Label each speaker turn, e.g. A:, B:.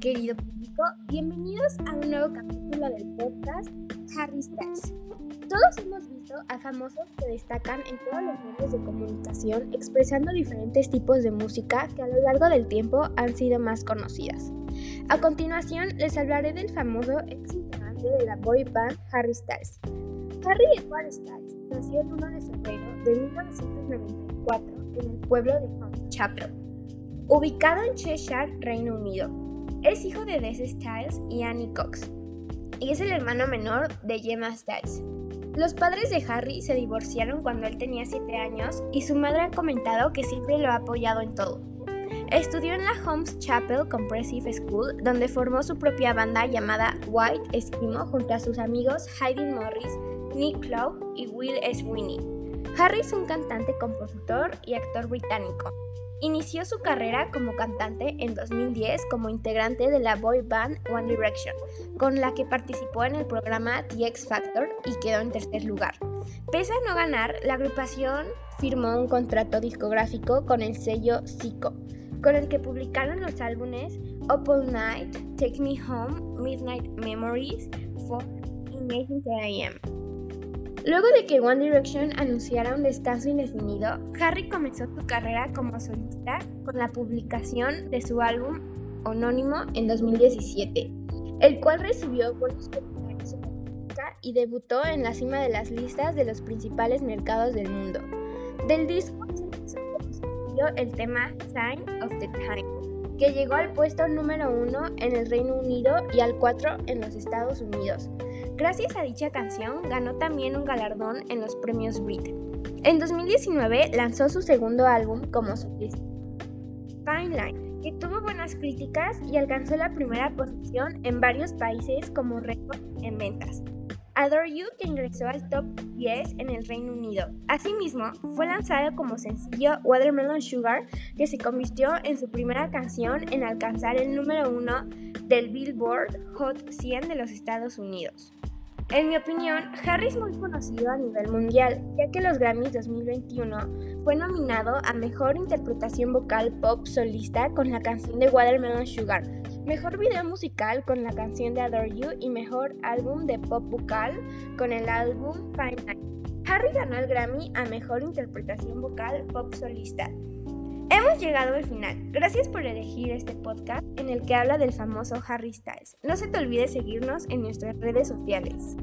A: querido público, bienvenidos a un nuevo capítulo del podcast Harry Styles. Todos hemos visto a famosos que destacan en todos los medios de comunicación expresando diferentes tipos de música que a lo largo del tiempo han sido más conocidas. A continuación les hablaré del famoso ex integrante de la boy band Harry Styles. Harry Edward Styles nació el 1 de febrero de 1994 en el pueblo de Holmes Chapel, ubicado en Cheshire, Reino Unido. Es hijo de Des Styles y Annie Cox, y es el hermano menor de Gemma Styles. Los padres de Harry se divorciaron cuando él tenía 7 años y su madre ha comentado que siempre lo ha apoyado en todo. Estudió en la Holmes Chapel Comprehensive School, donde formó su propia banda llamada White Eskimo junto a sus amigos Heidi Morris, Nick Clough y Will Sweeney. Harry es un cantante, compositor y actor británico. Inició su carrera como cantante en 2010 como integrante de la boy band One Direction, con la que participó en el programa The X Factor y quedó en tercer lugar. Pese a no ganar, la agrupación firmó un contrato discográfico con el sello Zico, con el que publicaron los álbumes Up All Night, Take Me Home, Midnight Memories, For Imagine I Am. Luego de que One Direction anunciara un descanso indefinido, Harry comenzó su carrera como solista con la publicación de su álbum anónimo en 2017, el cual recibió buenos comentarios en y debutó en la cima de las listas de los principales mercados del mundo. Del disco se el tema Sign of the Time, que llegó al puesto número uno en el Reino Unido y al 4 en los Estados Unidos. Gracias a dicha canción ganó también un galardón en los premios Brit. En 2019 lanzó su segundo álbum como solista, Fine Line, que tuvo buenas críticas y alcanzó la primera posición en varios países como récord en ventas. Adore You que ingresó al top 10 en el Reino Unido. Asimismo, fue lanzado como sencillo Watermelon Sugar, que se convirtió en su primera canción en alcanzar el número uno del Billboard Hot 100 de los Estados Unidos. En mi opinión, Harry es muy conocido a nivel mundial, ya que los Grammys 2021 fue nominado a Mejor Interpretación Vocal Pop Solista con la canción de Watermelon Sugar, Mejor Video Musical con la canción de Adore You y Mejor Álbum de Pop Vocal con el álbum Fine Night. Harry ganó el Grammy a Mejor Interpretación Vocal Pop Solista. Hemos llegado al final. Gracias por elegir este podcast en el que habla del famoso Harry Styles. No se te olvide seguirnos en nuestras redes sociales.